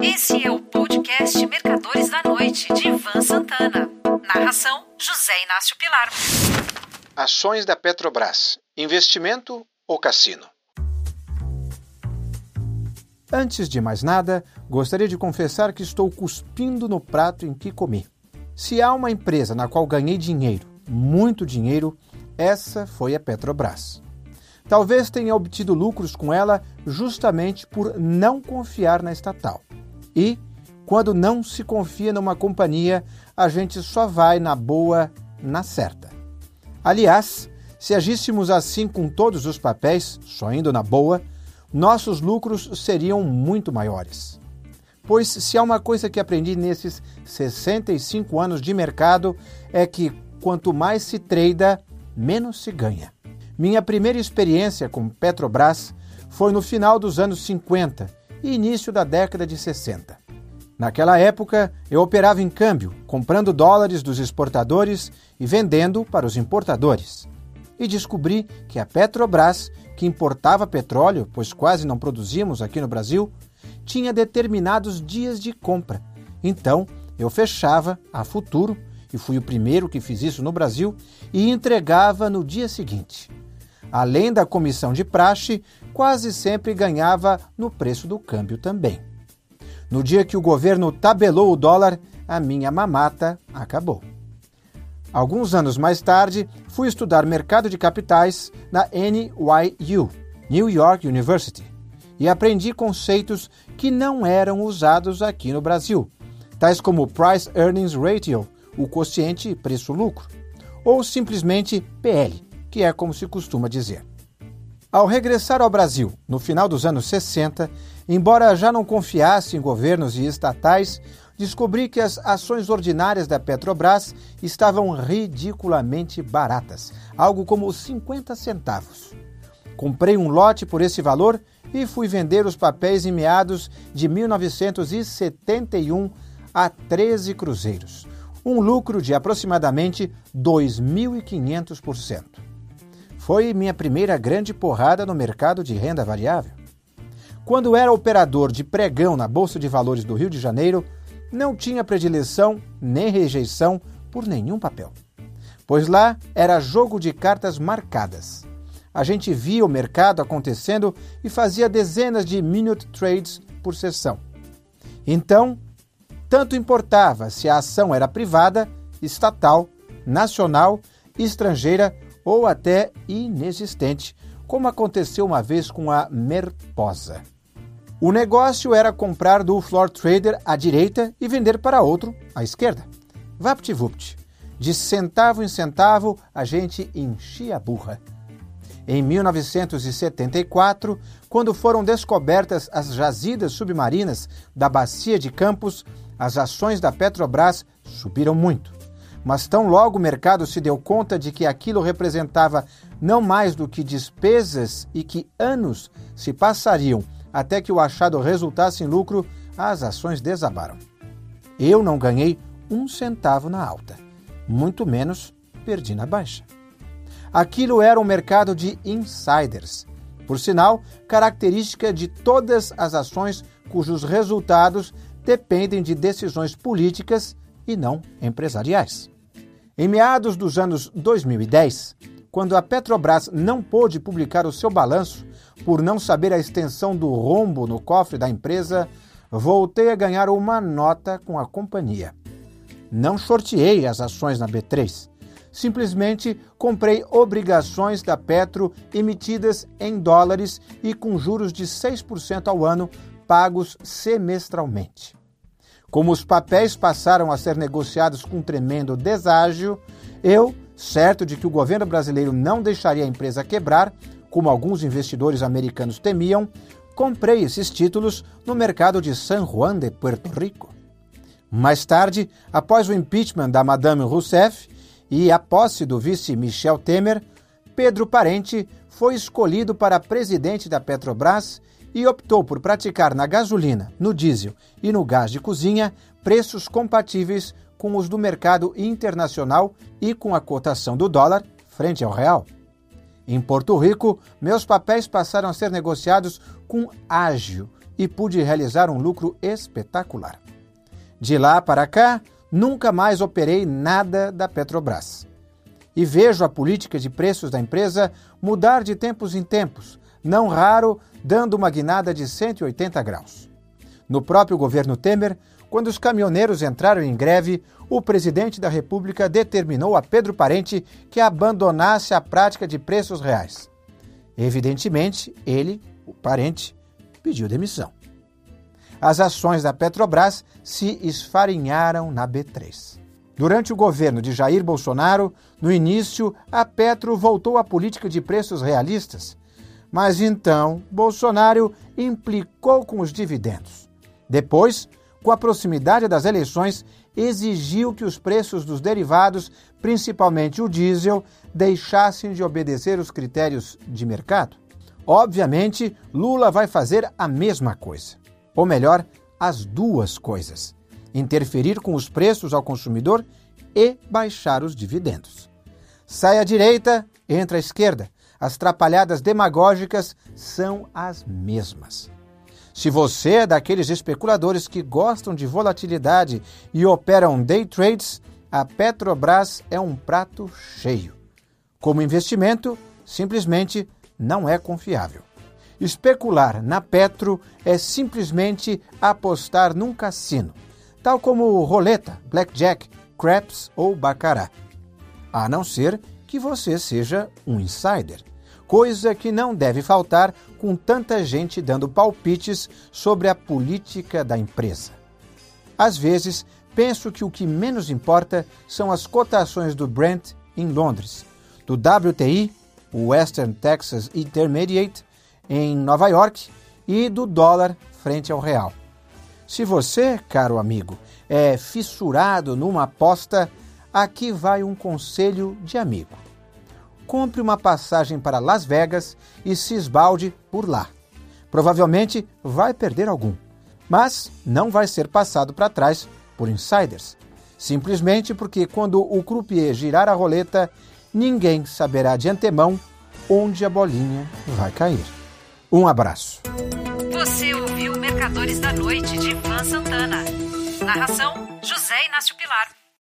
Esse é o podcast Mercadores da Noite, de Ivan Santana. Narração: José Inácio Pilar. Ações da Petrobras: investimento ou cassino? Antes de mais nada, gostaria de confessar que estou cuspindo no prato em que comi. Se há uma empresa na qual ganhei dinheiro, muito dinheiro, essa foi a Petrobras. Talvez tenha obtido lucros com ela justamente por não confiar na estatal. E, quando não se confia numa companhia, a gente só vai na boa, na certa. Aliás, se agíssemos assim com todos os papéis, só indo na boa, nossos lucros seriam muito maiores. Pois se há uma coisa que aprendi nesses 65 anos de mercado é que quanto mais se treina, menos se ganha. Minha primeira experiência com Petrobras foi no final dos anos 50 e início da década de 60. Naquela época, eu operava em câmbio, comprando dólares dos exportadores e vendendo para os importadores. E descobri que a Petrobras, que importava petróleo, pois quase não produzimos aqui no Brasil, tinha determinados dias de compra. Então, eu fechava a futuro, e fui o primeiro que fiz isso no Brasil, e entregava no dia seguinte. Além da comissão de praxe, quase sempre ganhava no preço do câmbio também. No dia que o governo tabelou o dólar, a minha mamata acabou. Alguns anos mais tarde, fui estudar mercado de capitais na NYU, New York University, e aprendi conceitos que não eram usados aqui no Brasil, tais como Price Earnings Ratio, o quociente preço-lucro, ou simplesmente PL, que é como se costuma dizer. Ao regressar ao Brasil, no final dos anos 60, embora já não confiasse em governos e estatais, descobri que as ações ordinárias da Petrobras estavam ridiculamente baratas, algo como 50 centavos. Comprei um lote por esse valor e fui vender os papéis em meados de 1971 a 13 cruzeiros, um lucro de aproximadamente 2.500%. Foi minha primeira grande porrada no mercado de renda variável. Quando era operador de pregão na Bolsa de Valores do Rio de Janeiro, não tinha predileção nem rejeição por nenhum papel. Pois lá era jogo de cartas marcadas. A gente via o mercado acontecendo e fazia dezenas de minute trades por sessão. Então, tanto importava se a ação era privada, estatal, nacional, estrangeira ou até inexistente, como aconteceu uma vez com a Merposa. O negócio era comprar do floor trader à direita e vender para outro à esquerda. Vapt-vupt. De centavo em centavo, a gente enchia a burra. Em 1974, quando foram descobertas as jazidas submarinas da Bacia de Campos, as ações da Petrobras subiram muito. Mas tão logo o mercado se deu conta de que aquilo representava não mais do que despesas e que anos se passariam até que o achado resultasse em lucro, as ações desabaram. Eu não ganhei um centavo na alta, muito menos perdi na baixa. Aquilo era um mercado de insiders, por sinal, característica de todas as ações cujos resultados dependem de decisões políticas e não empresariais. Em meados dos anos 2010, quando a Petrobras não pôde publicar o seu balanço por não saber a extensão do rombo no cofre da empresa, voltei a ganhar uma nota com a companhia. Não shorteei as ações na B3. Simplesmente comprei obrigações da Petro emitidas em dólares e com juros de 6% ao ano, pagos semestralmente. Como os papéis passaram a ser negociados com tremendo deságio, eu, certo de que o governo brasileiro não deixaria a empresa quebrar, como alguns investidores americanos temiam, comprei esses títulos no mercado de San Juan de Puerto Rico. Mais tarde, após o impeachment da Madame Rousseff e a posse do vice Michel Temer, Pedro Parente foi escolhido para presidente da Petrobras e optou por praticar na gasolina, no diesel e no gás de cozinha preços compatíveis com os do mercado internacional e com a cotação do dólar frente ao real. Em Porto Rico, meus papéis passaram a ser negociados com ágio e pude realizar um lucro espetacular. De lá para cá, nunca mais operei nada da Petrobras. E vejo a política de preços da empresa mudar de tempos em tempos, não raro dando uma guinada de 180 graus. No próprio governo Temer, quando os caminhoneiros entraram em greve, o presidente da República determinou a Pedro Parente que abandonasse a prática de preços reais. Evidentemente, ele, o parente, pediu demissão. As ações da Petrobras se esfarinharam na B3. Durante o governo de Jair Bolsonaro, no início, a Petro voltou à política de preços realistas. Mas então, Bolsonaro implicou com os dividendos. Depois, com a proximidade das eleições, exigiu que os preços dos derivados, principalmente o diesel, deixassem de obedecer os critérios de mercado? Obviamente, Lula vai fazer a mesma coisa. Ou melhor, as duas coisas: interferir com os preços ao consumidor e baixar os dividendos. Sai à direita, entra à esquerda. As trapalhadas demagógicas são as mesmas. Se você é daqueles especuladores que gostam de volatilidade e operam day trades, a Petrobras é um prato cheio. Como investimento, simplesmente não é confiável. Especular na Petro é simplesmente apostar num cassino, tal como roleta, blackjack, craps ou baccarat. A não ser que você seja um insider coisa que não deve faltar com tanta gente dando palpites sobre a política da empresa. Às vezes, penso que o que menos importa são as cotações do Brent em Londres, do WTI, o Western Texas Intermediate, em Nova York, e do dólar frente ao real. Se você, caro amigo, é fissurado numa aposta, aqui vai um conselho de amigo compre uma passagem para Las Vegas e se esbalde por lá. Provavelmente vai perder algum, mas não vai ser passado para trás por insiders. Simplesmente porque quando o croupier girar a roleta, ninguém saberá de antemão onde a bolinha vai cair. Um abraço. Você ouviu Mercadores da Noite de Ivan Santana. Narração: José Inácio Pilar.